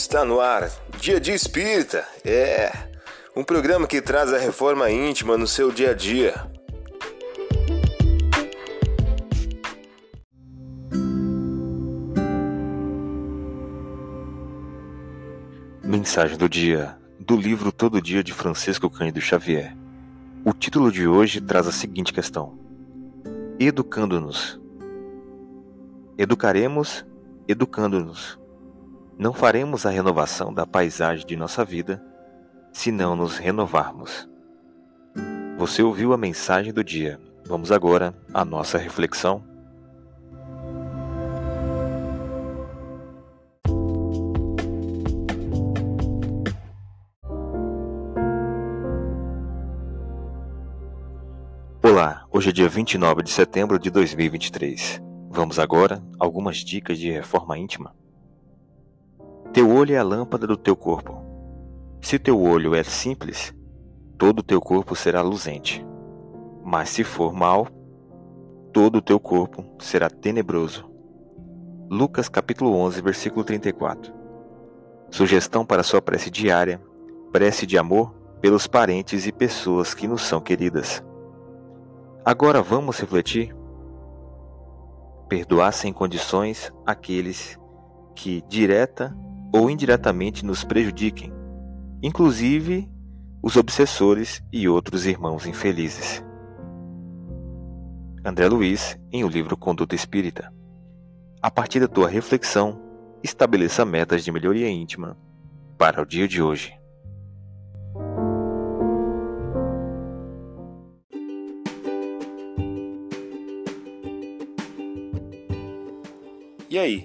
Está no ar, Dia de Espírita. É um programa que traz a reforma íntima no seu dia a dia. Mensagem do dia do livro Todo Dia de Francisco Cândido Xavier. O título de hoje traz a seguinte questão: Educando-nos. Educaremos educando-nos. Não faremos a renovação da paisagem de nossa vida se não nos renovarmos. Você ouviu a mensagem do dia. Vamos agora à nossa reflexão. Olá, hoje é dia 29 de setembro de 2023. Vamos agora algumas dicas de reforma íntima. Teu olho é a lâmpada do teu corpo. Se teu olho é simples, todo o teu corpo será luzente. Mas se for mau, todo o teu corpo será tenebroso. Lucas capítulo 11, versículo 34. Sugestão para sua prece diária: prece de amor pelos parentes e pessoas que nos são queridas. Agora vamos refletir? Perdoar sem condições aqueles que direta ou indiretamente nos prejudiquem, inclusive os obsessores e outros irmãos infelizes. André Luiz, em o livro Conduta Espírita. A partir da tua reflexão, estabeleça metas de melhoria íntima para o dia de hoje. E aí,